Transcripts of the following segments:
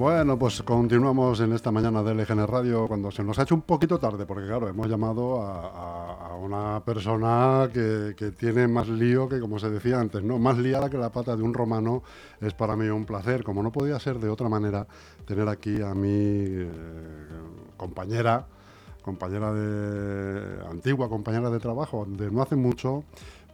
Bueno, pues continuamos en esta mañana de LGN Radio cuando se nos ha hecho un poquito tarde, porque claro, hemos llamado a, una persona que, tiene más lío que, como se decía antes, ¿no? Más liada que la pata de un romano. Es para mí un placer, como no podía ser de otra manera, tener aquí a mi eh, compañera, compañera de. antigua compañera de trabajo, de no hace mucho,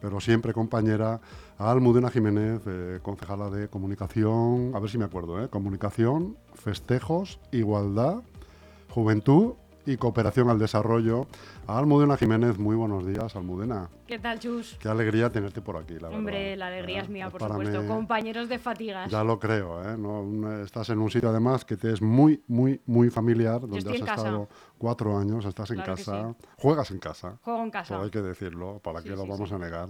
pero siempre compañera, a Almudena Jiménez, eh, concejala de comunicación, a ver si me acuerdo, ¿eh? comunicación, festejos, igualdad, juventud y cooperación al desarrollo. A Almudena Jiménez, muy buenos días, Almudena. ¿Qué tal, Chus? Qué alegría tenerte por aquí, la Hombre, la alegría es mía, por supuesto. Compañeros de fatigas. Ya lo creo, ¿eh? estás en un sitio, además, que te es muy, muy, muy familiar, donde has estado cuatro años, estás en casa, juegas en casa. Juego en casa. hay que decirlo, ¿para qué lo vamos a negar?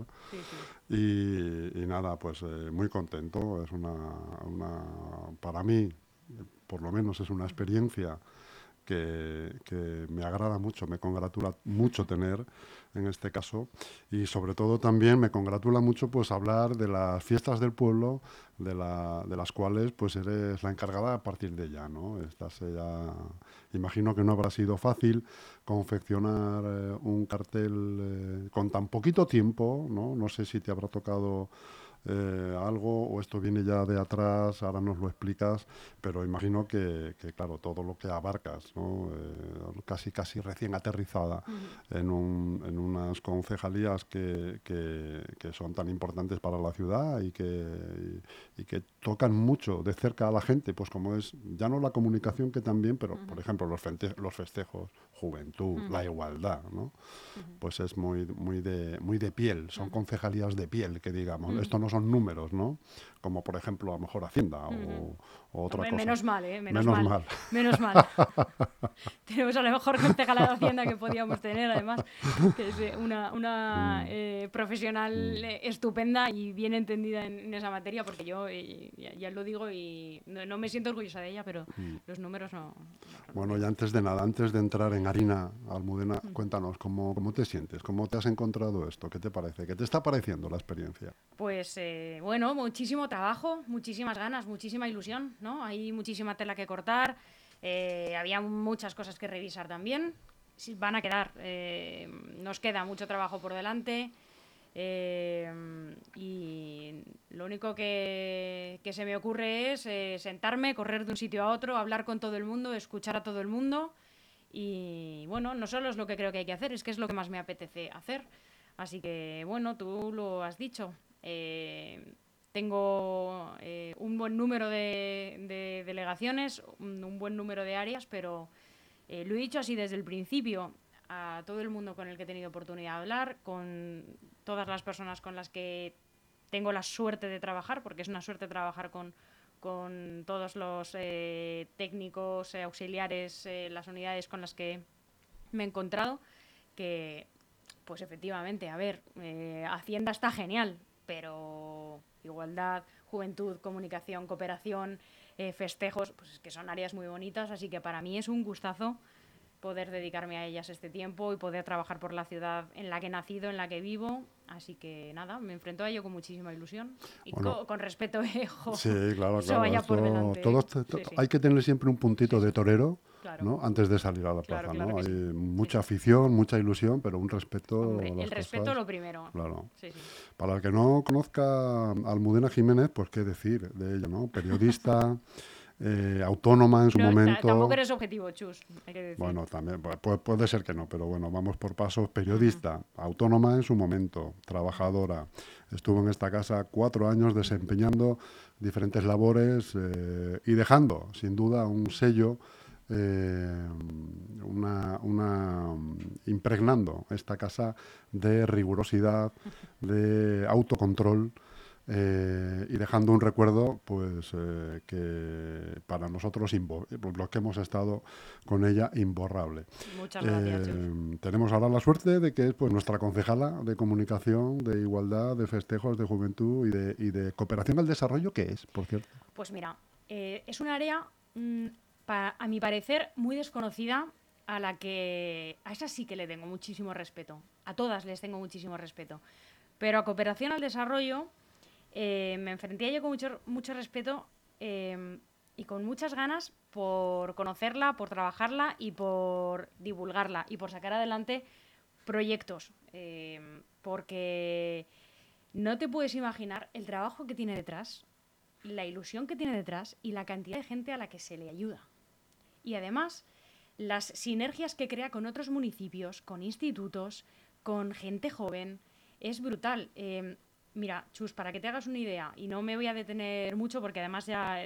Y, y, nada, pues eh, muy contento. Es una, una, para mí, por lo menos es una experiencia que, me agrada mucho, me congratula mucho tener en este caso y sobre todo también me congratula mucho pues hablar de las fiestas del pueblo de, la, de las cuales pues eres la encargada a partir de ya, ¿no? Estás ya, imagino que no habrá sido fácil confeccionar eh, un cartel eh, con tan poquito tiempo, ¿no? No sé si te habrá tocado eh, algo o esto viene ya de atrás, ahora nos lo explicas, pero imagino que, claro, todo lo que abarcas, ¿no? Eh, casi casi recién aterrizada en, un, en, unas concejalías que, que, son tan importantes para la ciudad y que, y, que tocan mucho de cerca a la gente, pues como es ya no la comunicación que también, pero por ejemplo los, los festejos, juventud, la igualdad, ¿no? Pues es muy, muy, de, muy de piel, son concejalías de piel, que digamos. Esto no son números, ¿no? Como por ejemplo a lo mejor Hacienda o, otra cosa. Menos mal, ¿eh? Menos, mal. Menos mal. Tenemos a lo mejor concejala de Hacienda que podíamos tener, además, que es eh, una, una mm. eh, profesional mm. eh, estupenda y bien entendida en, esa materia, porque yo ya, lo digo y no, me siento orgullosa de ella, pero mm. los números no, Bueno, y antes de nada, antes de entrar en harina, Almudena, cuéntanos, ¿cómo, ¿cómo te sientes? ¿Cómo te has encontrado esto? ¿Qué te parece? ¿Qué te está pareciendo la experiencia? Pues bueno, muchísimo trabajo, muchísimas ganas, muchísima ilusión, ¿no? Hay muchísima tela que cortar, eh, había muchas cosas que revisar también. Van a quedar, eh, nos queda mucho trabajo por delante. Eh, y lo único que, que, se me ocurre es sentarme, correr de un sitio a otro, hablar con todo el mundo, escuchar a todo el mundo. Y bueno, no solo es lo que creo que hay que hacer, es que es lo que más me apetece hacer. Así que bueno, tú lo has dicho. Tengo eh, un buen número de, delegaciones, un, buen número de áreas, pero eh, lo he dicho así desde el principio a todo el mundo con el que he tenido oportunidad de hablar, con todas las personas con las que tengo la suerte de trabajar, porque es una suerte trabajar con, con todos los eh, técnicos, auxiliares, las unidades con las que me he encontrado, que pues efectivamente, a ver, Hacienda está genial, pero igualdad, juventud, comunicación, cooperación, eh, festejos, pues que son áreas muy bonitas, así que para mí es un gustazo poder dedicarme a ellas este tiempo y poder trabajar por la ciudad en la que he nacido, en la que vivo. Así que nada, me enfrento a ello con muchísima ilusión y con, respeto. sí, claro, claro. Hay que tener siempre un puntito de torero antes de salir a la plaza. ¿no? Hay mucha afición, mucha ilusión, pero un respeto. el respeto lo primero. Claro. Para el que no conozca a Almudena Jiménez, pues qué decir de ella, ¿no? Periodista. Eh, autónoma en su momento. Tampoco eres objetivo, Chus. Bueno, también puede, ser que no, pero bueno, vamos por pasos. Periodista, autónoma en su momento, trabajadora. Estuvo en esta casa cuatro años desempeñando diferentes labores eh, y dejando, sin duda, un sello eh, una, una, impregnando esta casa de rigurosidad, de autocontrol eh, y dejando un recuerdo pues eh, que para nosotros los que hemos estado con ella imborrable. Muchas gracias. tenemos ahora la suerte de que es pues nuestra concejala de comunicación, de igualdad, de festejos, de juventud y de, y de cooperación al desarrollo, ¿qué es, por cierto? Pues mira, es un área mm, a mi parecer, muy desconocida, a la que a esa sí que le tengo muchísimo respeto. A todas les tengo muchísimo respeto. Pero a cooperación al desarrollo eh, me enfrenté a ello con mucho, mucho respeto, em, y con muchas ganas por conocerla, por trabajarla y por divulgarla y por sacar adelante proyectos. Eh, porque no te puedes imaginar el trabajo que tiene detrás, la ilusión que tiene detrás y la cantidad de gente a la que se le ayuda. Y además, las sinergias que crea con otros municipios, con institutos, con gente joven, es brutal. Eh, Mira, Chus, para que te hagas una idea, y no me voy a detener mucho porque además ya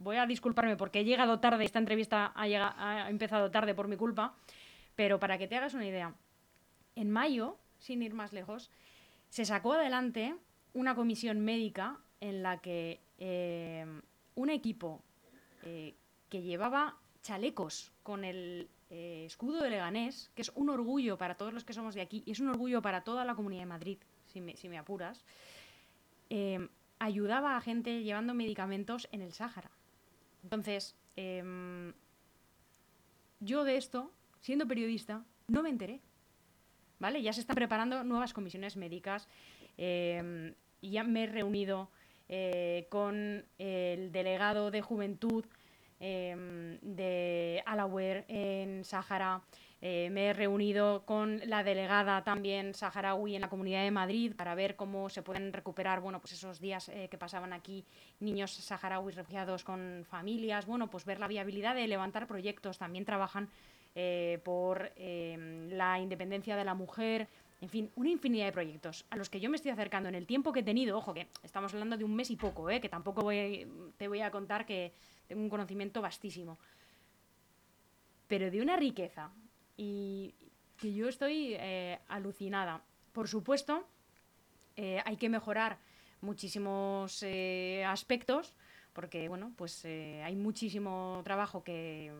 voy a disculparme porque he llegado tarde, esta entrevista ha, empezado tarde por mi culpa, pero para que te hagas una idea, en mayo, sin ir más lejos, se sacó adelante una comisión médica en la que eh, un equipo eh, que llevaba chalecos con el eh, escudo de Leganés, que es un orgullo para todos los que somos de aquí y es un orgullo para toda la Comunidad de Madrid, si me, apuras, em, ayudaba a gente llevando medicamentos en el Sáhara. Entonces, em, yo de esto, siendo periodista, no me enteré. ¿Vale? Ya se están preparando nuevas comisiones médicas. Em, ya me he reunido eh, con el delegado de juventud de Alaware en Sáhara. Eh, me he reunido con la delegada también saharaui en la Comunidad de Madrid para ver cómo se pueden recuperar bueno, pues esos días eh, que pasaban aquí niños saharauis refugiados con familias, bueno, pues ver la viabilidad de levantar proyectos. También trabajan eh, por la independencia de la mujer, en fin, una infinidad de proyectos a los que yo me estoy acercando en el tiempo que he tenido. Ojo, que estamos hablando de un mes y poco, que tampoco te voy a contar que tengo un conocimiento vastísimo. Pero de una riqueza, y que yo estoy eh, alucinada. Por supuesto, eh, hay que mejorar muchísimos eh, aspectos, porque bueno, pues hay muchísimo trabajo que,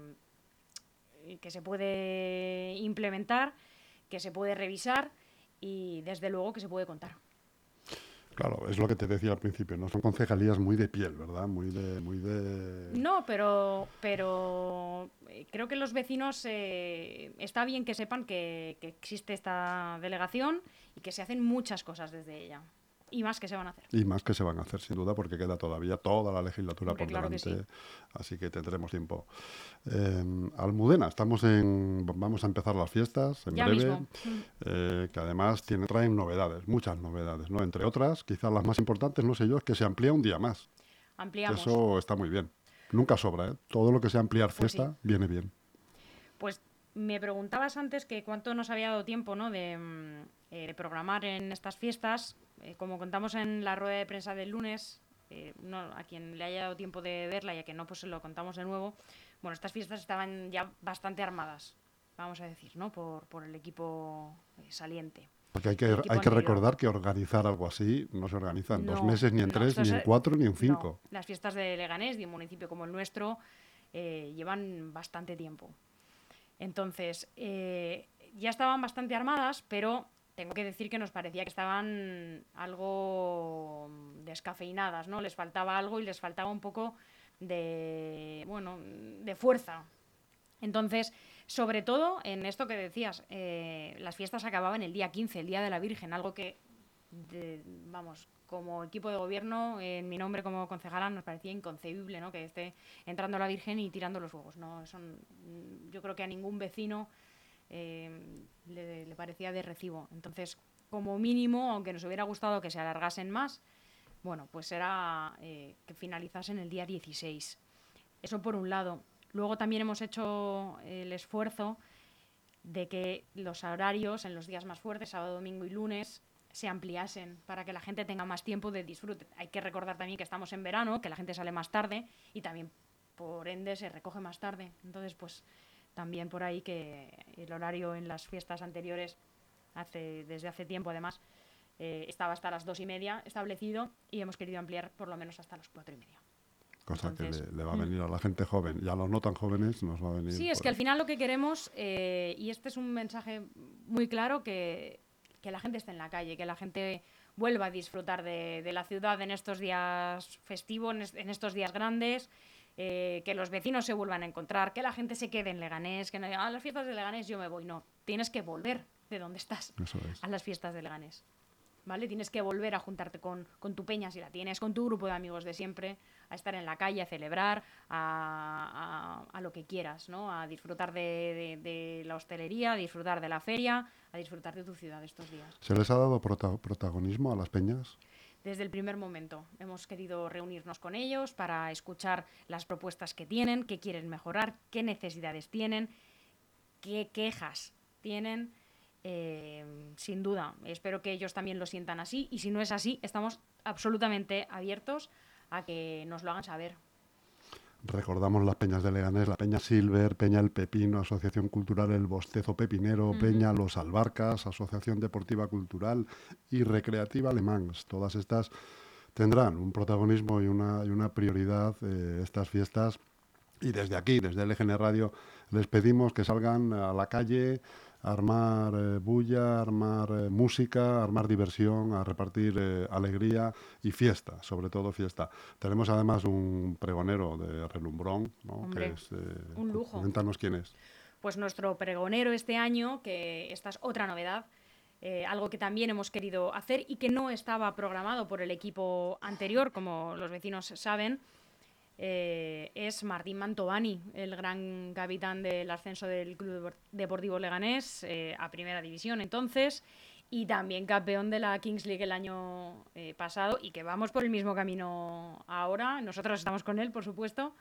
que se puede implementar, que se puede revisar y desde luego que se puede contar. Claro, es lo que te decía al principio, ¿no? Son concejalías muy de piel, ¿verdad? Muy de... Muy de... No, pero, pero eh, creo que los vecinos eh, está bien que sepan que, que existe esta delegación y que se hacen muchas cosas desde ella. Y más que se van a hacer. Y más que se van a hacer, sin duda, porque queda todavía toda la legislatura por delante. Así que tendremos tiempo. Eh, Almudena, estamos en. Vamos a empezar las fiestas en breve. Eh, que además tiene, traen novedades, muchas novedades, ¿no? Entre otras, quizás las más importantes, no sé yo, es que se amplía un día más. Ampliamos. Eso está muy bien. Nunca sobra, ¿eh? Todo lo que sea ampliar pues fiesta viene bien. Pues me preguntabas antes que cuánto nos había dado tiempo ¿no? de, mm, eh, programar en estas fiestas. Eh, como contamos en la rueda de prensa del lunes, eh, no, a quien le haya dado tiempo de verla y a que no, pues se lo contamos de nuevo. Bueno, estas fiestas estaban ya bastante armadas, vamos a decir, ¿no? por, por el equipo saliente. Porque hay que, hay que recordar que organizar algo así no se organiza en dos meses, ni en tres, ni en cuatro, ni en cinco. Las fiestas de Leganés, de un municipio como el nuestro, llevan bastante tiempo. Entonces, eh, ya estaban bastante armadas, pero tengo que decir que nos parecía que estaban algo descafeinadas, ¿no? Les faltaba algo y les faltaba un poco de, bueno, de fuerza. Entonces, sobre todo en esto que decías, eh, las fiestas acababan el día 15, el Día de la Virgen, algo que, vamos, como equipo de gobierno, en mi nombre como concejala, nos parecía inconcebible ¿no? que esté entrando la Virgen y tirando los huevos. ¿no? yo creo que a ningún vecino eh, le, parecía de recibo. Entonces, como mínimo, aunque nos hubiera gustado que se alargasen más, bueno, pues era eh, que finalizasen el día 16. Eso por un lado. Luego también hemos hecho el esfuerzo de que los horarios en los días más fuertes, sábado, domingo y lunes, se ampliasen para que la gente tenga más tiempo de disfrute. Hay que recordar también que estamos en verano, que la gente sale más tarde y también por ende se recoge más tarde. Entonces, pues también por ahí que el horario en las fiestas anteriores, hace, desde hace tiempo además, eh, estaba hasta las dos y media establecido y hemos querido ampliar por lo menos hasta las cuatro y media. Cosa que le, va a mm. venir a la gente joven y a los no tan jóvenes nos va a venir. Sí, es que al final lo que queremos, eh, y este es un mensaje muy claro, que que la gente esté en la calle, que la gente vuelva a disfrutar de, la ciudad en estos días festivos, en, estos días grandes, eh, que los vecinos se vuelvan a encontrar, que la gente se quede en Leganés, que a las fiestas de Leganés yo me voy. No, tienes que volver de donde estás a las fiestas de Leganés. ¿vale? Tienes que volver a juntarte con, tu peña si la tienes, con tu grupo de amigos de siempre, a estar en la calle, a celebrar, a, lo que quieras, ¿no? A disfrutar de, la hostelería, a disfrutar de la feria, a disfrutar de tu ciudad estos días. ¿Se les ha dado protagonismo a las peñas? Desde el primer momento hemos querido reunirnos con ellos para escuchar las propuestas que tienen, qué quieren mejorar, qué necesidades tienen, qué quejas tienen eh, sin duda, espero que ellos también lo sientan así y si no es así, estamos absolutamente abiertos a que nos lo hagan saber. Recordamos las peñas de Leganés, la Peña Silver, Peña El Pepino, Asociación Cultural El Bostezo Pepinero, Peña Los Albarcas, Asociación Deportiva Cultural y Recreativa Alemán. Todas estas tendrán un protagonismo y una, y una prioridad eh, estas fiestas. Y desde aquí, desde LGN Radio, les pedimos que salgan a la calle, armar eh, bulla, armar eh, música, armar diversión, a repartir eh, alegría y fiesta, sobre todo fiesta. Tenemos además un pregonero de Relumbrón, ¿no? que es, un lujo. Cuéntanos quién es. Pues nuestro pregonero este año, que esta es otra novedad, algo que también hemos querido hacer y que no estaba programado por el equipo anterior, como los vecinos saben, eh, es Martín Mantovani, el gran capitán del ascenso del Club Deportivo Leganés eh, a Primera División entonces y también campeón de la Kings League el año eh, pasado y que vamos por el mismo camino ahora. Nosotros estamos con él, por supuesto,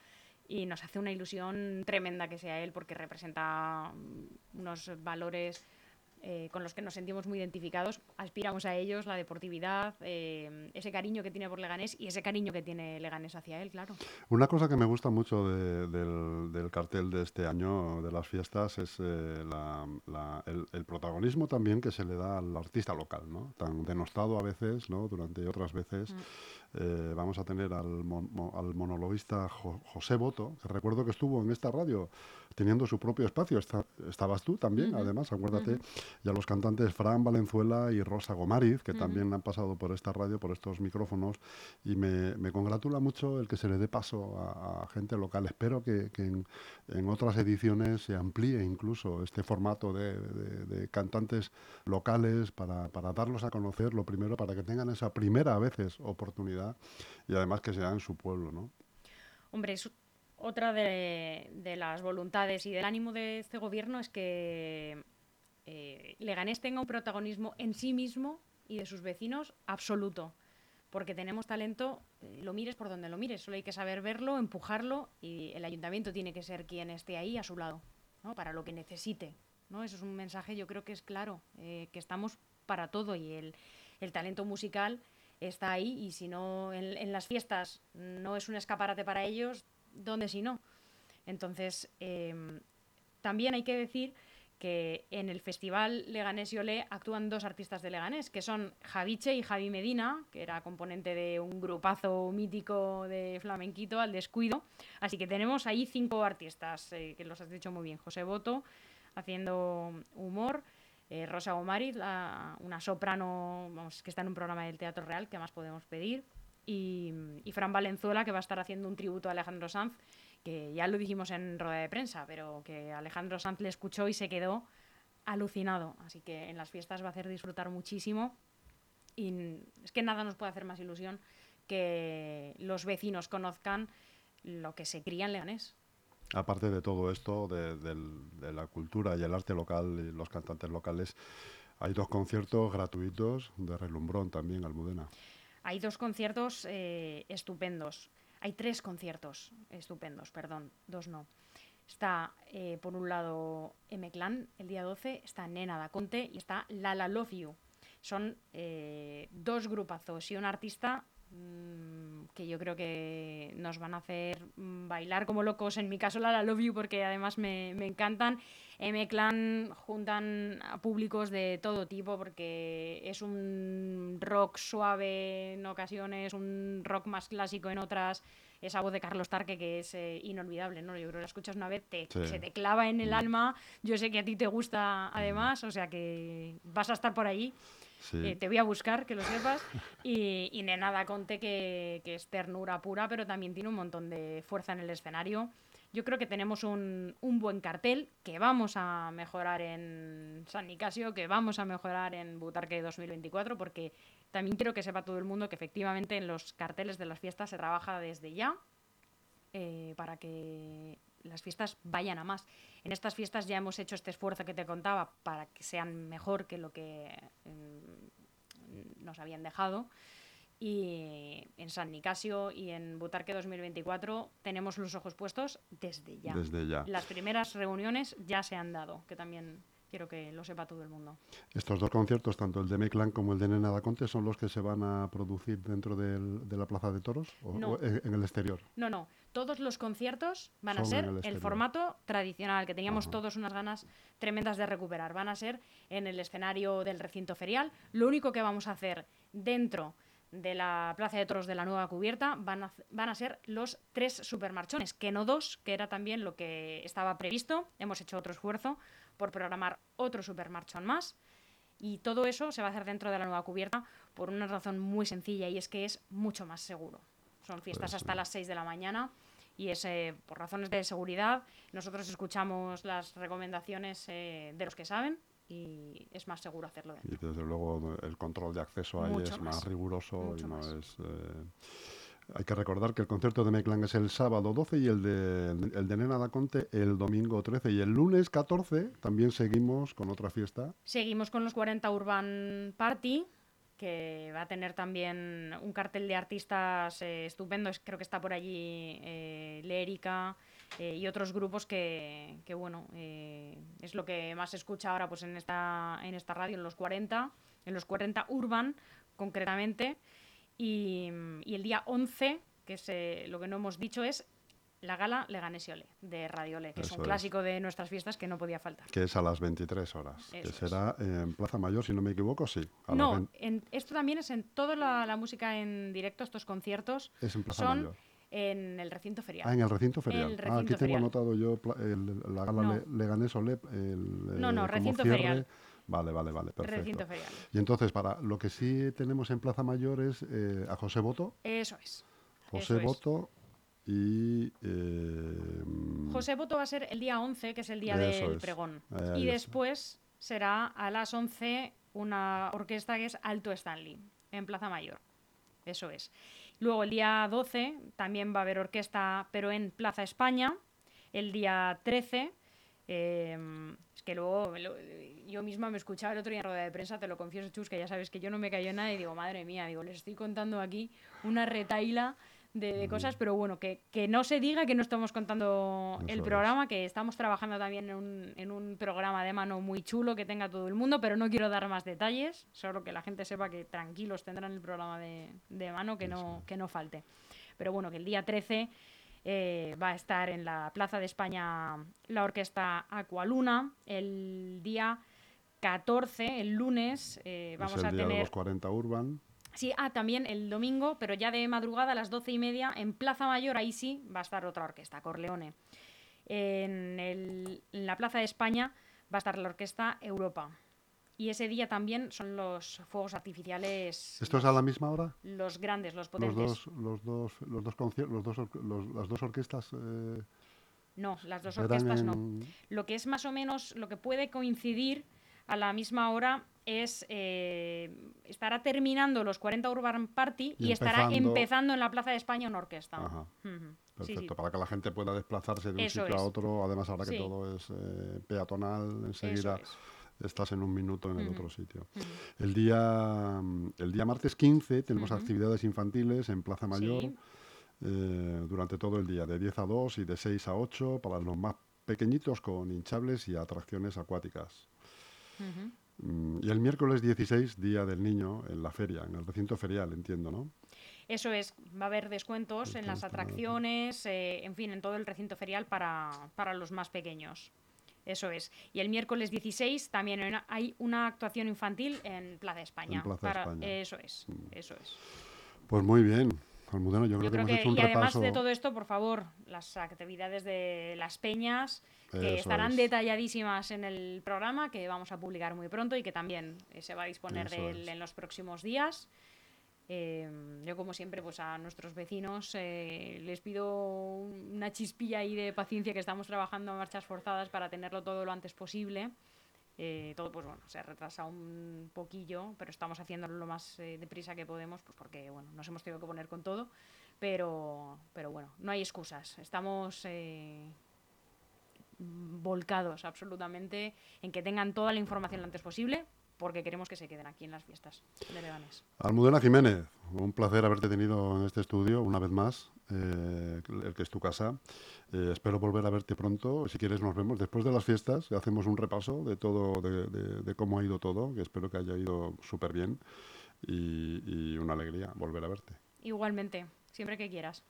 y nos hace una ilusión tremenda que sea él porque representa unos valores eh, con los que nos sentimos muy identificados, aspiramos a ellos, la deportividad, eh, ese cariño que tiene por Leganés y ese cariño que tiene Leganés hacia él, claro. Una cosa que me gusta mucho del, cartel de este año, de las fiestas, es eh, el, protagonismo también que se le da al artista local, ¿no? tan denostado a veces, ¿no? durante otras veces. Mm. vamos a tener al, al monologuista José Boto, que recuerdo que estuvo en esta radio teniendo su propio espacio. estabas tú también, además, acuérdate. Y a los cantantes Fran Valenzuela y Rosa Gomariz, que también han pasado por esta radio, por estos micrófonos. Y me, congratula mucho el que se le dé paso a, gente local. Espero que, en, otras ediciones se amplíe incluso este formato de, cantantes locales para, para darlos a conocer, lo primero, para que tengan esa primera a veces oportunidad y además que sea en su pueblo, ¿no? Hombre, es otra de, las voluntades y del ánimo de este gobierno es que eh, Leganés tenga un protagonismo en sí mismo y de sus vecinos absoluto. Porque tenemos talento, eh, lo mires por donde lo mires, solo hay que saber verlo, empujarlo y el ayuntamiento tiene que ser quien esté ahí a su lado, ¿no? para lo que necesite. ¿no? Eso es un mensaje, yo creo que es claro, eh, que estamos para todo y el, el talento musical está ahí y si no en, en, las fiestas no es un escaparate para ellos, ¿dónde si no? Entonces, em, también hay que decir que en el festival Leganés y Olé actúan dos artistas de Leganés, que son Javiche y Javi Medina, que era componente de un grupazo mítico de flamenquito, al descuido. Así que tenemos ahí cinco artistas, eh, que los has dicho muy bien. José Boto, haciendo humor, eh, Rosa Omariz, una soprano que está en un programa del Teatro Real, que más podemos pedir, y, Fran Valenzuela, que va a estar haciendo un tributo a Alejandro Sanz, que ya lo dijimos en rueda de prensa, pero que Alejandro Sanz le escuchó y se quedó alucinado. Así que en las fiestas va a hacer disfrutar muchísimo. Y es que nada nos puede hacer más ilusión que los vecinos conozcan lo que se cría en Leganés. Aparte de todo esto, de, de, la cultura y el arte local y los cantantes locales, hay dos conciertos gratuitos de Relumbrón también, Almudena. Hay dos conciertos eh, estupendos. Hay tres conciertos estupendos, perdón, dos no. Está, eh, por un lado, M-Clan, el día 12, está Nena da Conte y está Lala Love You. Son eh, dos grupazos y un artista que yo creo que nos van a hacer mm, bailar como locos. En mi caso, Lala Love You, porque además me, me encantan. M-Clan juntan a públicos de todo tipo porque es un rock suave en ocasiones, un rock más clásico en otras. Esa voz de Carlos Tarque que es eh, inolvidable, ¿no? Yo creo que la escuchas una vez, te, se te clava en el mm. alma. Yo sé que a ti te gusta además, o sea que vas a estar por ahí. Eh, te voy a buscar, que lo sepas. Y, y Nenada Conte, que, que es ternura pura, pero también tiene un montón de fuerza en el escenario. yo creo que tenemos un, un, buen cartel que vamos a mejorar en San Nicasio, que vamos a mejorar en Butarque 2024, porque también quiero que sepa todo el mundo que efectivamente en los carteles de las fiestas se trabaja desde ya eh, para que las fiestas vayan a más. En estas fiestas ya hemos hecho este esfuerzo que te contaba para que sean mejor que lo que mm, nos habían dejado. Y en San Nicasio y en Butarque 2024 tenemos los ojos puestos desde ya. Desde ya. Las primeras reuniones ya se han dado, que también quiero que lo sepa todo el mundo. Estos dos conciertos, tanto el de Meclán como el de Nena da Conte, son los que se van a producir dentro del, de la Plaza de Toros o, en, el exterior. No, no. Todos los conciertos van a ser el, formato tradicional, que teníamos todos unas ganas tremendas de recuperar. Van a ser en el escenario del recinto ferial. Lo único que vamos a hacer dentro de la Plaza de Toros de la nueva cubierta van a, van a ser los tres supermarchones, que no dos, que era también lo que estaba previsto. Hemos hecho otro esfuerzo por programar otro supermarchón más. Y todo eso se va a hacer dentro de la nueva cubierta por una razón muy sencilla y es que es mucho más seguro. Son fiestas pues hasta las 6 de la mañana y es eh, por razones de seguridad. Nosotros escuchamos las recomendaciones eh, de los que saben y es más seguro hacerlo Y desde luego el control de acceso ahí es más, riguroso y no es... Eh, hay que recordar que el concierto de Meclang es el sábado 12 y el de, el de Nena da Conte el domingo 13. Y el lunes 14 también seguimos con otra fiesta. Seguimos con los 40 Urban Party, que va a tener también un cartel de artistas eh, estupendos. Creo que está por allí eh, Lérica eh, y otros grupos que, que bueno, eh, es lo que más se escucha ahora pues, en, esta, en esta radio, en los 40, en los 40 Urban concretamente. Y, el día 11, que es eh, lo que no hemos dicho, es la gala Leganesiole de Radiole, que es un clásico de nuestras fiestas que no podía faltar. Que es a las 23 horas, que será en Plaza Mayor, si no me equivoco, sí. no, esto también es en toda la, música en directo, estos conciertos. Es en Plaza son Mayor. En el recinto ferial. Ah, en el recinto ferial. ah, aquí tengo anotado yo la gala no. Leganés El, no, no, eh, recinto ferial. Vale, vale, vale, perfecto. Y entonces, para lo que sí tenemos en Plaza Mayor es eh, a José Boto. Eso es. José Boto y... Eh, José Boto va a ser el día 11, que es el día del pregón. y después será a las 11 una orquesta que es Alto Stanley, en Plaza Mayor. Eso es. Luego el día 12 también va a haber orquesta, pero en Plaza España. El día 13 Es que luego yo misma me escuchaba el otro día en rueda de prensa, te lo confieso, Chus, que ya sabes que yo no me cayó nada y digo, madre mía, digo, les estoy contando aquí una retaila de, cosas, pero bueno, que, que, no se diga que no estamos contando el programa, que estamos trabajando también en un, en un, programa de mano muy chulo que tenga todo el mundo, pero no quiero dar más detalles, solo que la gente sepa que tranquilos tendrán el programa de, de mano, que no, que no falte. Pero bueno, que el día 13 eh, va a estar en la Plaza de España la orquesta Aqualuna. El día 14, el lunes, eh, vamos a tener. los 40 Urban. Sí, ah, también el domingo, pero ya de madrugada a las doce y media en Plaza Mayor, ahí sí va a estar otra orquesta, Corleone. En, en la Plaza de España va a estar la orquesta Europa. Y ese día también son los fuegos artificiales. ¿Esto es a la misma hora? Los grandes, los potentes. Los dos, los dos, los dos, los dos las dos orquestas. Eh, no, las dos orquestas no. Lo que es más o menos, lo que puede coincidir a la misma hora es eh, estará terminando los 40 Urban Party y, estará empezando en la Plaza de España una orquesta. Ajá. Perfecto, para que la gente pueda desplazarse de un sitio a otro, además ahora que todo es eh, peatonal, enseguida estás en un minuto en el otro sitio. el, día, el día martes 15 tenemos actividades infantiles en Plaza Mayor eh, durante todo el día, de 10 a 2 y de 6 a 8 para los más pequeñitos con hinchables y atracciones acuáticas. Mm, y el miércoles 16, Día del Niño, en la feria, en el recinto ferial, entiendo, ¿no? Eso es, va a haber descuentos en las atracciones, eh, en fin, en todo el recinto ferial para, para los más pequeños. Eso es. Y el miércoles 16 también hay una actuación infantil en Plaza España. En Plaza España. Eso es, mm. eso es. Pues muy bien. Almudena, yo, creo, que hemos hecho un y además de todo esto, por favor, las actividades de las peñas, que estarán detalladísimas en el programa, que vamos a publicar muy pronto y que también eh, se va a disponer de él en los próximos días. Em, yo, como siempre, pues a nuestros vecinos eh, les pido una chispilla ahí de paciencia que estamos trabajando a marchas forzadas para tenerlo todo lo antes posible. Eh, todo, pues bueno, se ha retrasado un poquillo, pero estamos haciéndolo lo más eh, deprisa que podemos, pues porque, bueno, nos hemos tenido que poner con todo. Pero, pero bueno, no hay excusas. Estamos volcados absolutamente en que tengan toda la información lo antes posible porque queremos que se queden aquí en las fiestas de Leganés. Almudena Jiménez, un placer haberte tenido en este estudio una vez más, eh, el que es tu casa. Eh, espero volver a verte pronto. Si quieres nos vemos después de las fiestas, hacemos un repaso de todo, de, cómo ha ido todo, que espero que haya ido súper bien y una alegría volver a verte. Igualmente, siempre que quieras.